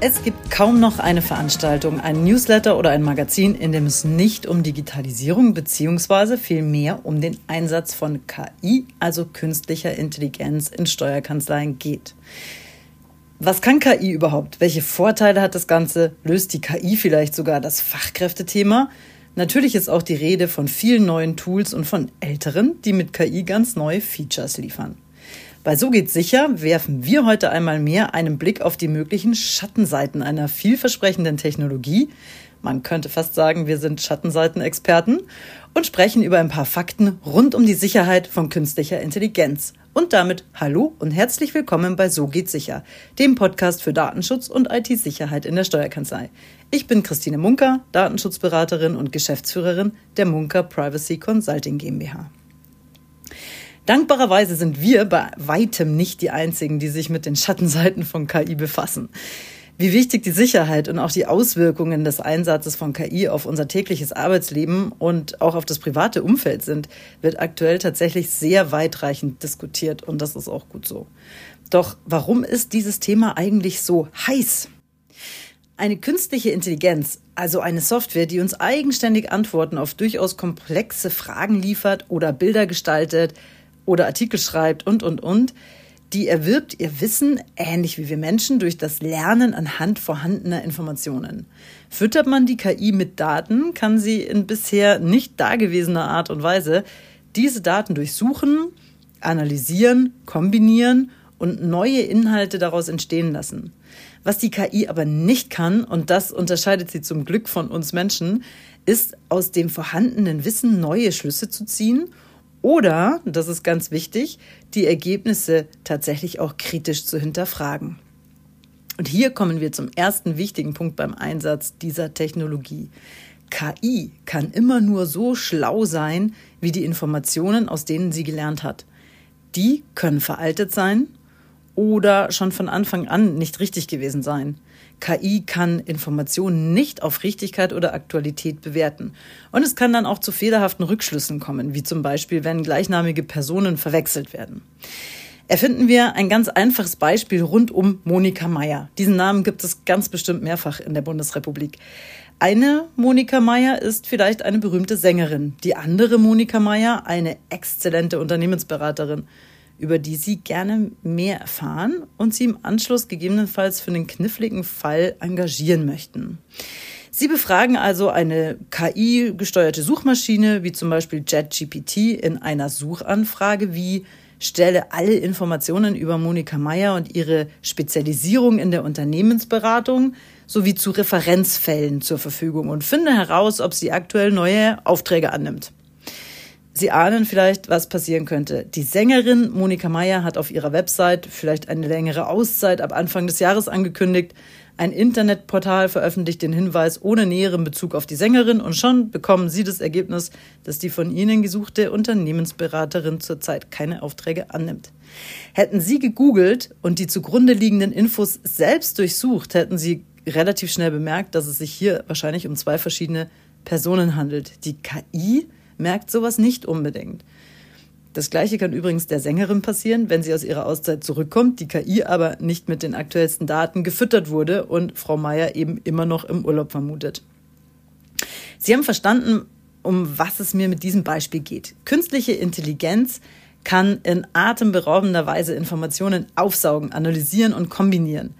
Es gibt kaum noch eine Veranstaltung, ein Newsletter oder ein Magazin, in dem es nicht um Digitalisierung bzw. vielmehr um den Einsatz von KI, also künstlicher Intelligenz in Steuerkanzleien geht. Was kann KI überhaupt? Welche Vorteile hat das Ganze? Löst die KI vielleicht sogar das Fachkräftethema? Natürlich ist auch die Rede von vielen neuen Tools und von älteren, die mit KI ganz neue Features liefern. Bei So geht's sicher werfen wir heute einmal mehr einen Blick auf die möglichen Schattenseiten einer vielversprechenden Technologie. Man könnte fast sagen, wir sind Schattenseitenexperten und sprechen über ein paar Fakten rund um die Sicherheit von künstlicher Intelligenz. Und damit hallo und herzlich willkommen bei So geht's sicher, dem Podcast für Datenschutz und IT-Sicherheit in der Steuerkanzlei. Ich bin Christine Munker, Datenschutzberaterin und Geschäftsführerin der Munker Privacy Consulting GmbH. Dankbarerweise sind wir bei weitem nicht die Einzigen, die sich mit den Schattenseiten von KI befassen. Wie wichtig die Sicherheit und auch die Auswirkungen des Einsatzes von KI auf unser tägliches Arbeitsleben und auch auf das private Umfeld sind, wird aktuell tatsächlich sehr weitreichend diskutiert und das ist auch gut so. Doch warum ist dieses Thema eigentlich so heiß? Eine künstliche Intelligenz, also eine Software, die uns eigenständig Antworten auf durchaus komplexe Fragen liefert oder Bilder gestaltet, oder Artikel schreibt und, und, und, die erwirbt ihr Wissen, ähnlich wie wir Menschen, durch das Lernen anhand vorhandener Informationen. Füttert man die KI mit Daten, kann sie in bisher nicht dagewesener Art und Weise diese Daten durchsuchen, analysieren, kombinieren und neue Inhalte daraus entstehen lassen. Was die KI aber nicht kann, und das unterscheidet sie zum Glück von uns Menschen, ist aus dem vorhandenen Wissen neue Schlüsse zu ziehen oder, das ist ganz wichtig, die Ergebnisse tatsächlich auch kritisch zu hinterfragen. Und hier kommen wir zum ersten wichtigen Punkt beim Einsatz dieser Technologie. KI kann immer nur so schlau sein, wie die Informationen, aus denen sie gelernt hat. Die können veraltet sein oder schon von Anfang an nicht richtig gewesen sein. KI kann Informationen nicht auf Richtigkeit oder Aktualität bewerten. Und es kann dann auch zu fehlerhaften Rückschlüssen kommen, wie zum Beispiel, wenn gleichnamige Personen verwechselt werden. Erfinden wir ein ganz einfaches Beispiel rund um Monika Meyer. Diesen Namen gibt es ganz bestimmt mehrfach in der Bundesrepublik. Eine Monika Meyer ist vielleicht eine berühmte Sängerin, die andere Monika Meyer eine exzellente Unternehmensberaterin über die Sie gerne mehr erfahren und Sie im Anschluss gegebenenfalls für einen kniffligen Fall engagieren möchten. Sie befragen also eine KI-gesteuerte Suchmaschine, wie zum Beispiel JetGPT, in einer Suchanfrage wie stelle alle Informationen über Monika Meyer und ihre Spezialisierung in der Unternehmensberatung sowie zu Referenzfällen zur Verfügung und finde heraus, ob sie aktuell neue Aufträge annimmt. Sie ahnen vielleicht, was passieren könnte. Die Sängerin Monika Meyer hat auf ihrer Website vielleicht eine längere Auszeit ab Anfang des Jahres angekündigt. Ein Internetportal veröffentlicht den Hinweis ohne näheren Bezug auf die Sängerin und schon bekommen Sie das Ergebnis, dass die von Ihnen gesuchte Unternehmensberaterin zurzeit keine Aufträge annimmt. Hätten Sie gegoogelt und die zugrunde liegenden Infos selbst durchsucht, hätten Sie relativ schnell bemerkt, dass es sich hier wahrscheinlich um zwei verschiedene Personen handelt. Die KI merkt sowas nicht unbedingt. Das gleiche kann übrigens der Sängerin passieren, wenn sie aus ihrer Auszeit zurückkommt, die KI aber nicht mit den aktuellsten Daten gefüttert wurde und Frau Meier eben immer noch im Urlaub vermutet. Sie haben verstanden, um was es mir mit diesem Beispiel geht. Künstliche Intelligenz kann in atemberaubender Weise Informationen aufsaugen, analysieren und kombinieren.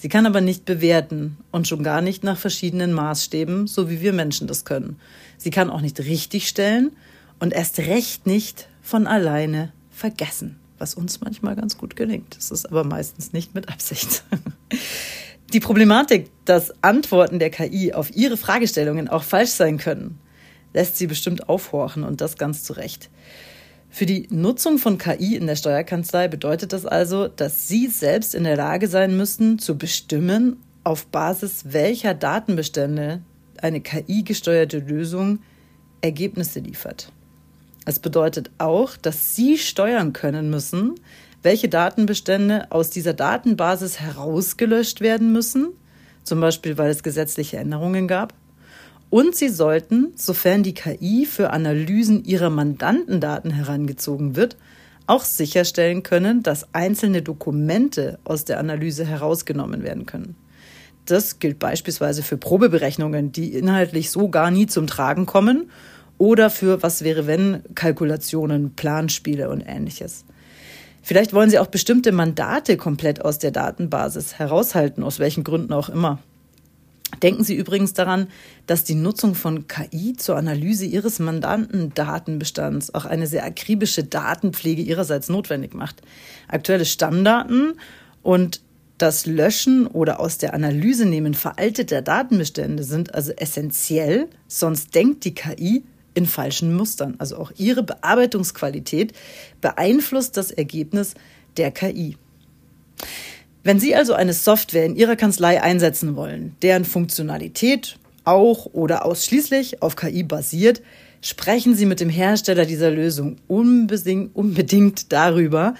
Sie kann aber nicht bewerten und schon gar nicht nach verschiedenen Maßstäben, so wie wir Menschen das können. Sie kann auch nicht richtigstellen und erst recht nicht von alleine vergessen, was uns manchmal ganz gut gelingt. Das ist aber meistens nicht mit Absicht. Die Problematik, dass Antworten der KI auf ihre Fragestellungen auch falsch sein können, lässt sie bestimmt aufhorchen und das ganz zu Recht. Für die Nutzung von KI in der Steuerkanzlei bedeutet das also, dass Sie selbst in der Lage sein müssen, zu bestimmen, auf Basis welcher Datenbestände eine KI-gesteuerte Lösung Ergebnisse liefert. Es bedeutet auch, dass Sie steuern können müssen, welche Datenbestände aus dieser Datenbasis herausgelöscht werden müssen, zum Beispiel weil es gesetzliche Änderungen gab, und sie sollten, sofern die KI für Analysen ihrer Mandantendaten herangezogen wird, auch sicherstellen können, dass einzelne Dokumente aus der Analyse herausgenommen werden können. Das gilt beispielsweise für Probeberechnungen, die inhaltlich so gar nie zum Tragen kommen oder für was wäre wenn Kalkulationen, Planspiele und ähnliches. Vielleicht wollen Sie auch bestimmte Mandate komplett aus der Datenbasis heraushalten, aus welchen Gründen auch immer. Denken Sie übrigens daran, dass die Nutzung von KI zur Analyse Ihres Mandantendatenbestands auch eine sehr akribische Datenpflege Ihrerseits notwendig macht. Aktuelle Stammdaten und das Löschen oder aus der Analyse nehmen veralteter Datenbestände sind also essentiell, sonst denkt die KI in falschen Mustern. Also auch ihre Bearbeitungsqualität beeinflusst das Ergebnis der KI. Wenn Sie also eine Software in Ihrer Kanzlei einsetzen wollen, deren Funktionalität auch oder ausschließlich auf KI basiert, sprechen Sie mit dem Hersteller dieser Lösung unbedingt darüber,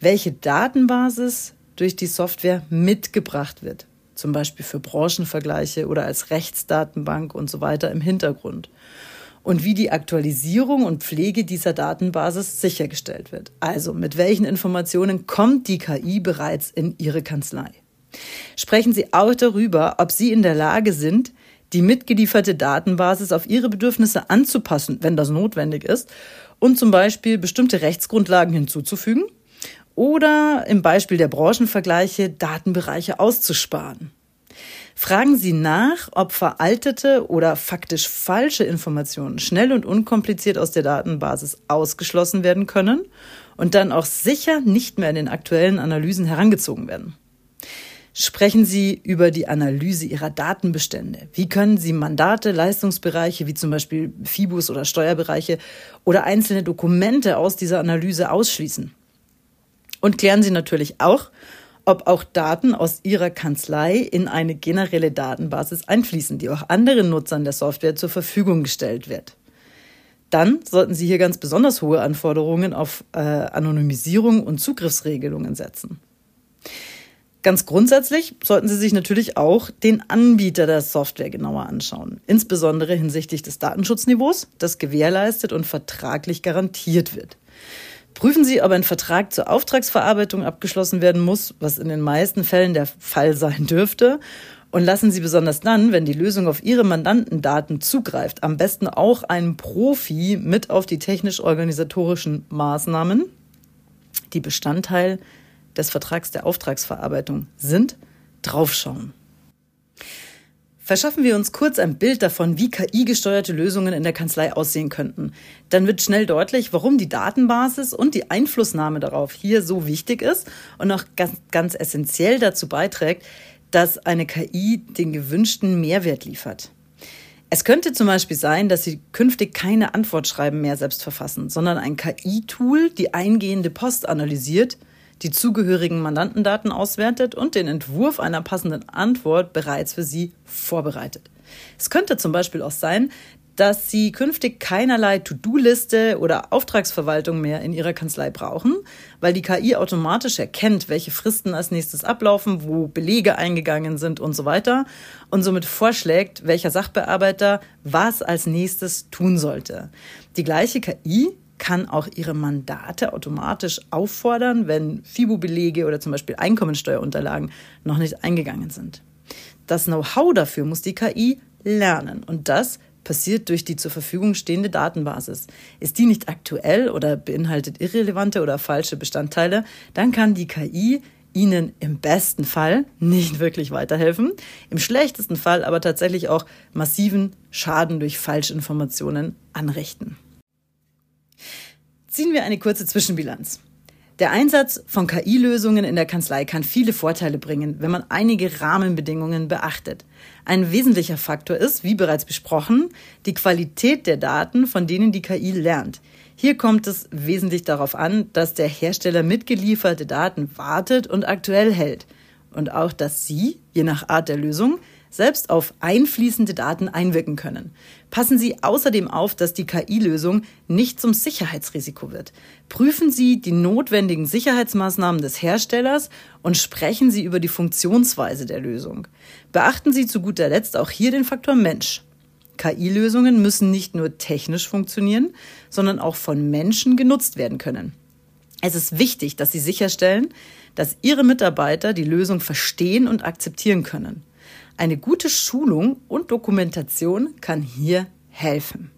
welche Datenbasis durch die Software mitgebracht wird. Zum Beispiel für Branchenvergleiche oder als Rechtsdatenbank und so weiter im Hintergrund und wie die Aktualisierung und Pflege dieser Datenbasis sichergestellt wird. Also mit welchen Informationen kommt die KI bereits in Ihre Kanzlei. Sprechen Sie auch darüber, ob Sie in der Lage sind, die mitgelieferte Datenbasis auf Ihre Bedürfnisse anzupassen, wenn das notwendig ist, und zum Beispiel bestimmte Rechtsgrundlagen hinzuzufügen oder im Beispiel der Branchenvergleiche Datenbereiche auszusparen. Fragen Sie nach, ob veraltete oder faktisch falsche Informationen schnell und unkompliziert aus der Datenbasis ausgeschlossen werden können und dann auch sicher nicht mehr in den aktuellen Analysen herangezogen werden. Sprechen Sie über die Analyse Ihrer Datenbestände. Wie können Sie Mandate, Leistungsbereiche wie zum Beispiel FIBUS oder Steuerbereiche oder einzelne Dokumente aus dieser Analyse ausschließen? Und klären Sie natürlich auch, ob auch Daten aus Ihrer Kanzlei in eine generelle Datenbasis einfließen, die auch anderen Nutzern der Software zur Verfügung gestellt wird. Dann sollten Sie hier ganz besonders hohe Anforderungen auf äh, Anonymisierung und Zugriffsregelungen setzen. Ganz grundsätzlich sollten Sie sich natürlich auch den Anbieter der Software genauer anschauen, insbesondere hinsichtlich des Datenschutzniveaus, das gewährleistet und vertraglich garantiert wird. Prüfen Sie, ob ein Vertrag zur Auftragsverarbeitung abgeschlossen werden muss, was in den meisten Fällen der Fall sein dürfte. Und lassen Sie besonders dann, wenn die Lösung auf Ihre Mandantendaten zugreift, am besten auch einen Profi mit auf die technisch-organisatorischen Maßnahmen, die Bestandteil des Vertrags der Auftragsverarbeitung sind, draufschauen. Verschaffen wir uns kurz ein Bild davon, wie KI-gesteuerte Lösungen in der Kanzlei aussehen könnten. Dann wird schnell deutlich, warum die Datenbasis und die Einflussnahme darauf hier so wichtig ist und auch ganz, ganz essentiell dazu beiträgt, dass eine KI den gewünschten Mehrwert liefert. Es könnte zum Beispiel sein, dass Sie künftig keine Antwortschreiben mehr selbst verfassen, sondern ein KI-Tool die eingehende Post analysiert – die zugehörigen Mandantendaten auswertet und den Entwurf einer passenden Antwort bereits für Sie vorbereitet. Es könnte zum Beispiel auch sein, dass Sie künftig keinerlei To-Do-Liste oder Auftragsverwaltung mehr in Ihrer Kanzlei brauchen, weil die KI automatisch erkennt, welche Fristen als nächstes ablaufen, wo Belege eingegangen sind und so weiter und somit vorschlägt, welcher Sachbearbeiter was als nächstes tun sollte. Die gleiche KI kann auch ihre Mandate automatisch auffordern, wenn FIBO-Belege oder zum Beispiel Einkommensteuerunterlagen noch nicht eingegangen sind. Das Know-how dafür muss die KI lernen und das passiert durch die zur Verfügung stehende Datenbasis. Ist die nicht aktuell oder beinhaltet irrelevante oder falsche Bestandteile, dann kann die KI Ihnen im besten Fall nicht wirklich weiterhelfen, im schlechtesten Fall aber tatsächlich auch massiven Schaden durch Falschinformationen anrichten. Ziehen wir eine kurze Zwischenbilanz. Der Einsatz von KI-Lösungen in der Kanzlei kann viele Vorteile bringen, wenn man einige Rahmenbedingungen beachtet. Ein wesentlicher Faktor ist, wie bereits besprochen, die Qualität der Daten, von denen die KI lernt. Hier kommt es wesentlich darauf an, dass der Hersteller mitgelieferte Daten wartet und aktuell hält. Und auch, dass Sie, je nach Art der Lösung, selbst auf einfließende Daten einwirken können. Passen Sie außerdem auf, dass die KI-Lösung nicht zum Sicherheitsrisiko wird. Prüfen Sie die notwendigen Sicherheitsmaßnahmen des Herstellers und sprechen Sie über die Funktionsweise der Lösung. Beachten Sie zu guter Letzt auch hier den Faktor Mensch. KI-Lösungen müssen nicht nur technisch funktionieren, sondern auch von Menschen genutzt werden können. Es ist wichtig, dass Sie sicherstellen, dass Ihre Mitarbeiter die Lösung verstehen und akzeptieren können. Eine gute Schulung und Dokumentation kann hier helfen.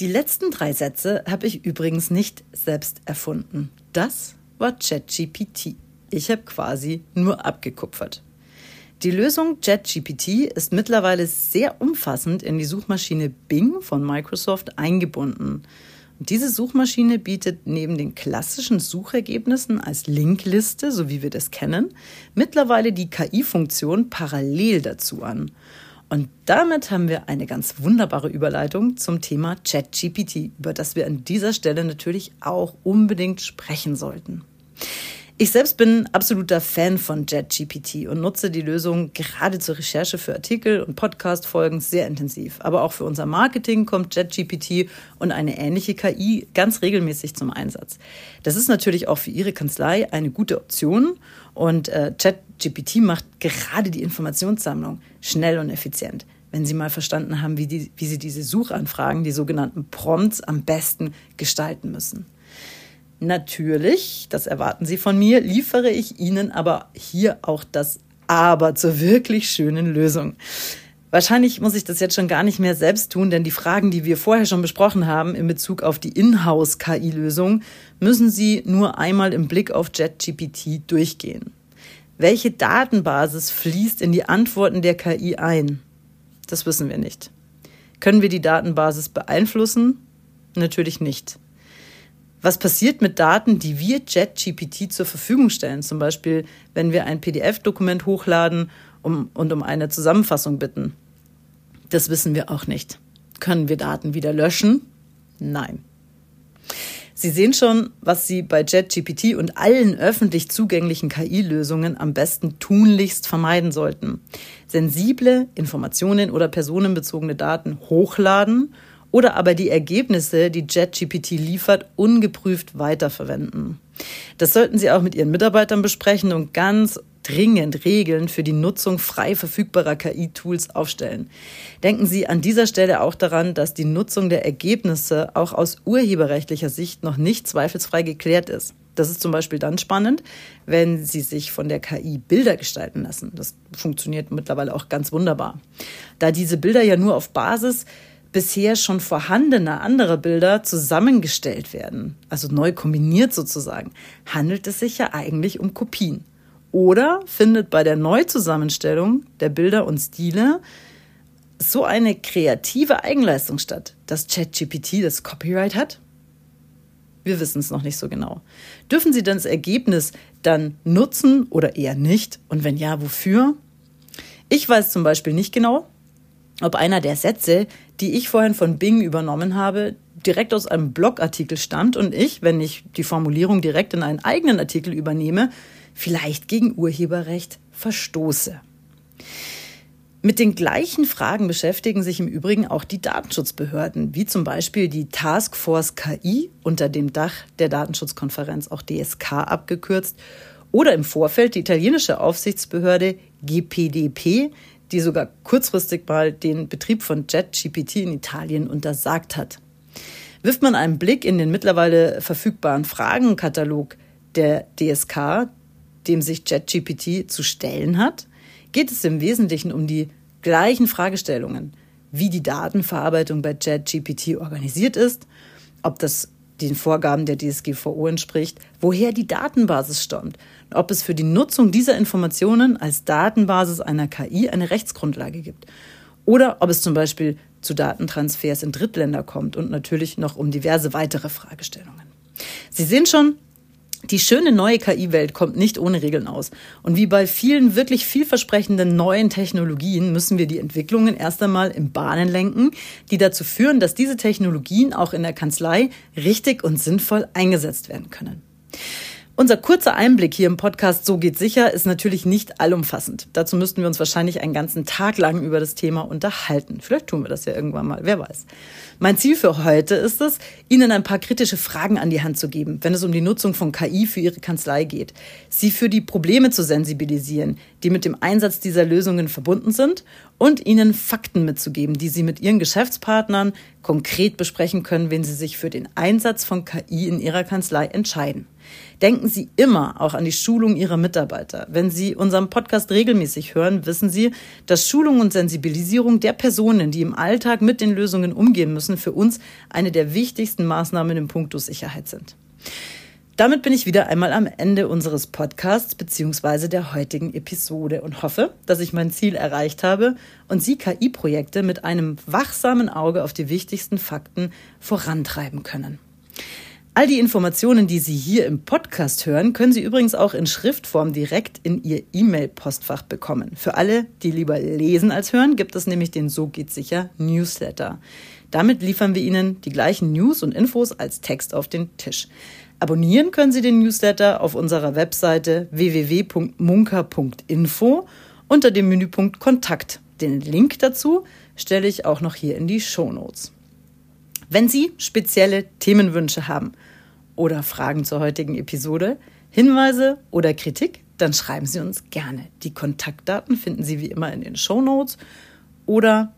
Die letzten drei Sätze habe ich übrigens nicht selbst erfunden. Das war ChatGPT. Ich habe quasi nur abgekupfert. Die Lösung JetGPT ist mittlerweile sehr umfassend in die Suchmaschine Bing von Microsoft eingebunden. Und diese Suchmaschine bietet neben den klassischen Suchergebnissen als Linkliste, so wie wir das kennen, mittlerweile die KI-Funktion parallel dazu an. Und damit haben wir eine ganz wunderbare Überleitung zum Thema ChatGPT, über das wir an dieser Stelle natürlich auch unbedingt sprechen sollten. Ich selbst bin absoluter Fan von JetGPT und nutze die Lösung gerade zur Recherche für Artikel und Podcast-Folgen sehr intensiv. Aber auch für unser Marketing kommt JetGPT und eine ähnliche KI ganz regelmäßig zum Einsatz. Das ist natürlich auch für Ihre Kanzlei eine gute Option und äh, JetGPT macht gerade die Informationssammlung schnell und effizient wenn Sie mal verstanden haben, wie, die, wie Sie diese Suchanfragen, die sogenannten Prompts, am besten gestalten müssen. Natürlich, das erwarten Sie von mir, liefere ich Ihnen aber hier auch das Aber zur wirklich schönen Lösung. Wahrscheinlich muss ich das jetzt schon gar nicht mehr selbst tun, denn die Fragen, die wir vorher schon besprochen haben in Bezug auf die Inhouse-KI-Lösung, müssen Sie nur einmal im Blick auf JetGPT durchgehen. Welche Datenbasis fließt in die Antworten der KI ein? Das wissen wir nicht. Können wir die Datenbasis beeinflussen? Natürlich nicht. Was passiert mit Daten, die wir JetGPT zur Verfügung stellen? Zum Beispiel, wenn wir ein PDF-Dokument hochladen um, und um eine Zusammenfassung bitten. Das wissen wir auch nicht. Können wir Daten wieder löschen? Nein. Sie sehen schon, was Sie bei JetGPT und allen öffentlich zugänglichen KI-Lösungen am besten tunlichst vermeiden sollten. Sensible Informationen oder personenbezogene Daten hochladen oder aber die Ergebnisse, die JetGPT liefert, ungeprüft weiterverwenden. Das sollten Sie auch mit Ihren Mitarbeitern besprechen und ganz dringend Regeln für die Nutzung frei verfügbarer KI-Tools aufstellen. Denken Sie an dieser Stelle auch daran, dass die Nutzung der Ergebnisse auch aus urheberrechtlicher Sicht noch nicht zweifelsfrei geklärt ist. Das ist zum Beispiel dann spannend, wenn Sie sich von der KI Bilder gestalten lassen. Das funktioniert mittlerweile auch ganz wunderbar. Da diese Bilder ja nur auf Basis bisher schon vorhandene andere Bilder zusammengestellt werden, also neu kombiniert sozusagen, handelt es sich ja eigentlich um Kopien. Oder findet bei der Neuzusammenstellung der Bilder und Stile so eine kreative Eigenleistung statt, dass ChatGPT das Copyright hat? Wir wissen es noch nicht so genau. Dürfen Sie dann das Ergebnis dann nutzen oder eher nicht? Und wenn ja, wofür? Ich weiß zum Beispiel nicht genau, ob einer der Sätze, die ich vorhin von Bing übernommen habe, direkt aus einem Blogartikel stammt und ich, wenn ich die Formulierung direkt in einen eigenen Artikel übernehme, vielleicht gegen Urheberrecht verstoße. Mit den gleichen Fragen beschäftigen sich im Übrigen auch die Datenschutzbehörden, wie zum Beispiel die Taskforce KI unter dem Dach der Datenschutzkonferenz, auch DSK abgekürzt, oder im Vorfeld die italienische Aufsichtsbehörde GPDP, die sogar kurzfristig mal den Betrieb von JetGPT in Italien untersagt hat. Wirft man einen Blick in den mittlerweile verfügbaren Fragenkatalog der DSK, dem sich JetGPT zu stellen hat, geht es im Wesentlichen um die gleichen Fragestellungen, wie die Datenverarbeitung bei JetGPT organisiert ist, ob das den Vorgaben der DSGVO entspricht, woher die Datenbasis stammt, ob es für die Nutzung dieser Informationen als Datenbasis einer KI eine Rechtsgrundlage gibt oder ob es zum Beispiel zu Datentransfers in Drittländer kommt und natürlich noch um diverse weitere Fragestellungen. Sie sehen schon, die schöne neue KI-Welt kommt nicht ohne Regeln aus. Und wie bei vielen wirklich vielversprechenden neuen Technologien müssen wir die Entwicklungen erst einmal in Bahnen lenken, die dazu führen, dass diese Technologien auch in der Kanzlei richtig und sinnvoll eingesetzt werden können. Unser kurzer Einblick hier im Podcast So geht sicher ist natürlich nicht allumfassend. Dazu müssten wir uns wahrscheinlich einen ganzen Tag lang über das Thema unterhalten. Vielleicht tun wir das ja irgendwann mal, wer weiß. Mein Ziel für heute ist es, Ihnen ein paar kritische Fragen an die Hand zu geben, wenn es um die Nutzung von KI für Ihre Kanzlei geht. Sie für die Probleme zu sensibilisieren, die mit dem Einsatz dieser Lösungen verbunden sind und Ihnen Fakten mitzugeben, die Sie mit Ihren Geschäftspartnern konkret besprechen können, wenn Sie sich für den Einsatz von KI in Ihrer Kanzlei entscheiden. Denken Sie immer auch an die Schulung Ihrer Mitarbeiter. Wenn Sie unseren Podcast regelmäßig hören, wissen Sie, dass Schulung und Sensibilisierung der Personen, die im Alltag mit den Lösungen umgehen müssen, für uns eine der wichtigsten Maßnahmen im Punkto Sicherheit sind. Damit bin ich wieder einmal am Ende unseres Podcasts bzw. der heutigen Episode und hoffe, dass ich mein Ziel erreicht habe und Sie KI-Projekte mit einem wachsamen Auge auf die wichtigsten Fakten vorantreiben können. All die Informationen, die Sie hier im Podcast hören, können Sie übrigens auch in Schriftform direkt in Ihr E-Mail-Postfach bekommen. Für alle, die lieber lesen als hören, gibt es nämlich den So geht sicher Newsletter. Damit liefern wir Ihnen die gleichen News und Infos als Text auf den Tisch. Abonnieren können Sie den Newsletter auf unserer Webseite www.munker.info unter dem Menüpunkt Kontakt. Den Link dazu stelle ich auch noch hier in die Show Notes. Wenn Sie spezielle Themenwünsche haben oder Fragen zur heutigen Episode, Hinweise oder Kritik, dann schreiben Sie uns gerne. Die Kontaktdaten finden Sie wie immer in den Show Notes oder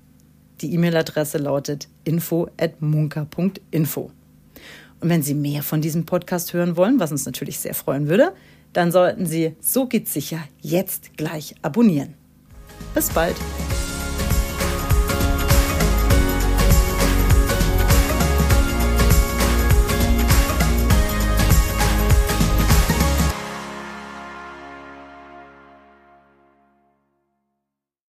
die E-Mail-Adresse lautet info@munker.info. Und wenn Sie mehr von diesem Podcast hören wollen, was uns natürlich sehr freuen würde, dann sollten Sie So geht's sicher jetzt gleich abonnieren. Bis bald!